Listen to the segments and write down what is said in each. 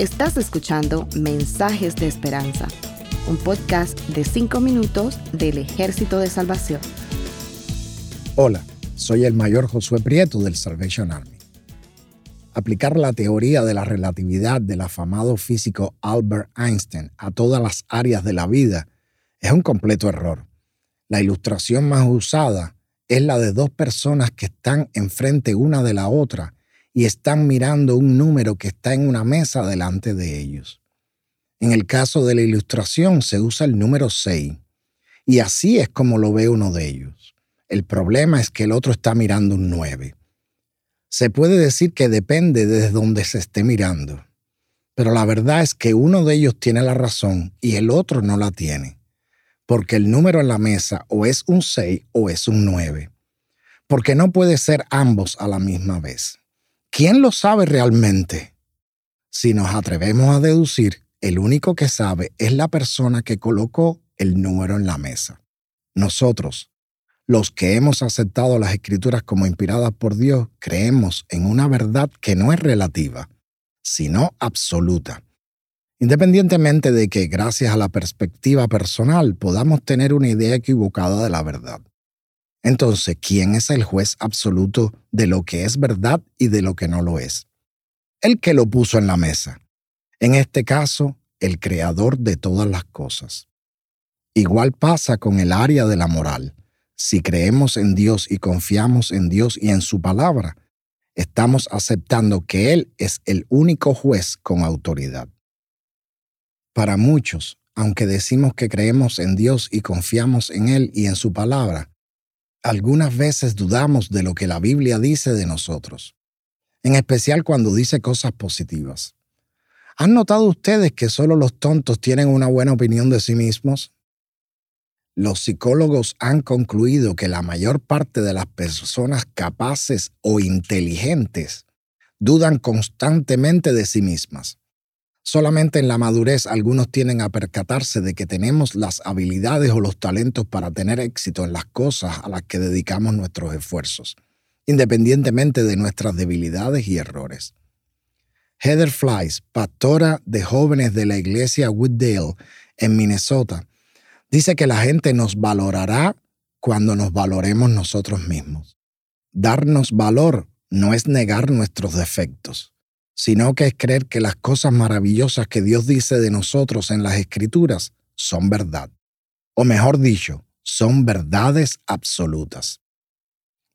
Estás escuchando Mensajes de Esperanza, un podcast de 5 minutos del Ejército de Salvación. Hola, soy el mayor Josué Prieto del Salvation Army. Aplicar la teoría de la relatividad del afamado físico Albert Einstein a todas las áreas de la vida es un completo error. La ilustración más usada es la de dos personas que están enfrente una de la otra y están mirando un número que está en una mesa delante de ellos. En el caso de la ilustración se usa el número 6 y así es como lo ve uno de ellos. El problema es que el otro está mirando un 9. Se puede decir que depende desde donde se esté mirando, pero la verdad es que uno de ellos tiene la razón y el otro no la tiene porque el número en la mesa o es un 6 o es un 9, porque no puede ser ambos a la misma vez. ¿Quién lo sabe realmente? Si nos atrevemos a deducir, el único que sabe es la persona que colocó el número en la mesa. Nosotros, los que hemos aceptado las escrituras como inspiradas por Dios, creemos en una verdad que no es relativa, sino absoluta independientemente de que gracias a la perspectiva personal podamos tener una idea equivocada de la verdad. Entonces, ¿quién es el juez absoluto de lo que es verdad y de lo que no lo es? El que lo puso en la mesa. En este caso, el creador de todas las cosas. Igual pasa con el área de la moral. Si creemos en Dios y confiamos en Dios y en su palabra, estamos aceptando que Él es el único juez con autoridad. Para muchos, aunque decimos que creemos en Dios y confiamos en Él y en su palabra, algunas veces dudamos de lo que la Biblia dice de nosotros, en especial cuando dice cosas positivas. ¿Han notado ustedes que solo los tontos tienen una buena opinión de sí mismos? Los psicólogos han concluido que la mayor parte de las personas capaces o inteligentes dudan constantemente de sí mismas. Solamente en la madurez algunos tienen a percatarse de que tenemos las habilidades o los talentos para tener éxito en las cosas a las que dedicamos nuestros esfuerzos, independientemente de nuestras debilidades y errores. Heather Flies, pastora de jóvenes de la iglesia Wooddale en Minnesota, dice que la gente nos valorará cuando nos valoremos nosotros mismos. Darnos valor no es negar nuestros defectos, sino que es creer que las cosas maravillosas que Dios dice de nosotros en las Escrituras son verdad. O mejor dicho, son verdades absolutas.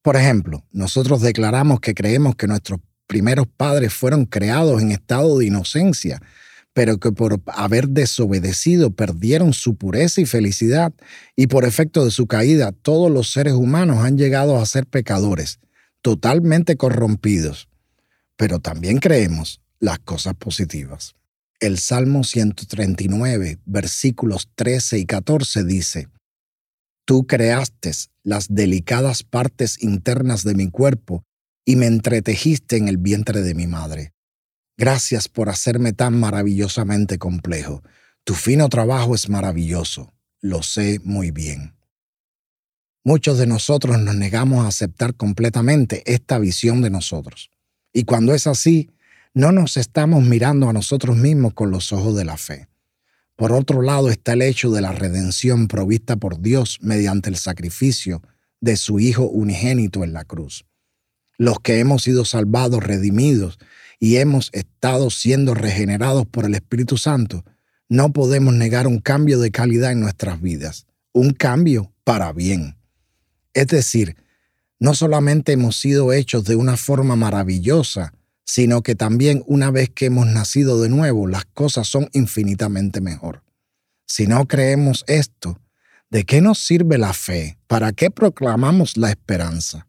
Por ejemplo, nosotros declaramos que creemos que nuestros primeros padres fueron creados en estado de inocencia, pero que por haber desobedecido perdieron su pureza y felicidad, y por efecto de su caída todos los seres humanos han llegado a ser pecadores, totalmente corrompidos pero también creemos las cosas positivas. El Salmo 139, versículos 13 y 14 dice, Tú creaste las delicadas partes internas de mi cuerpo y me entretejiste en el vientre de mi madre. Gracias por hacerme tan maravillosamente complejo. Tu fino trabajo es maravilloso, lo sé muy bien. Muchos de nosotros nos negamos a aceptar completamente esta visión de nosotros. Y cuando es así, no nos estamos mirando a nosotros mismos con los ojos de la fe. Por otro lado está el hecho de la redención provista por Dios mediante el sacrificio de su Hijo unigénito en la cruz. Los que hemos sido salvados, redimidos y hemos estado siendo regenerados por el Espíritu Santo, no podemos negar un cambio de calidad en nuestras vidas, un cambio para bien. Es decir, no solamente hemos sido hechos de una forma maravillosa, sino que también una vez que hemos nacido de nuevo, las cosas son infinitamente mejor. Si no creemos esto, ¿de qué nos sirve la fe? ¿Para qué proclamamos la esperanza?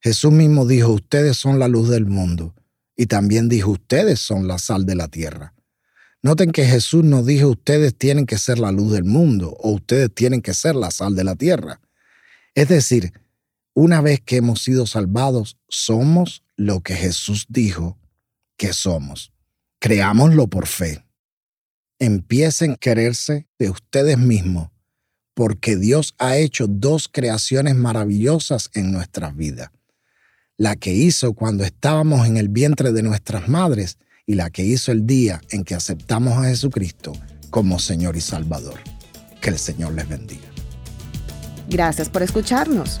Jesús mismo dijo, ustedes son la luz del mundo, y también dijo, ustedes son la sal de la tierra. Noten que Jesús no dijo, ustedes tienen que ser la luz del mundo, o ustedes tienen que ser la sal de la tierra. Es decir, una vez que hemos sido salvados, somos lo que Jesús dijo que somos. Creámoslo por fe. Empiecen a quererse de ustedes mismos, porque Dios ha hecho dos creaciones maravillosas en nuestras vidas. La que hizo cuando estábamos en el vientre de nuestras madres y la que hizo el día en que aceptamos a Jesucristo como Señor y Salvador. Que el Señor les bendiga. Gracias por escucharnos.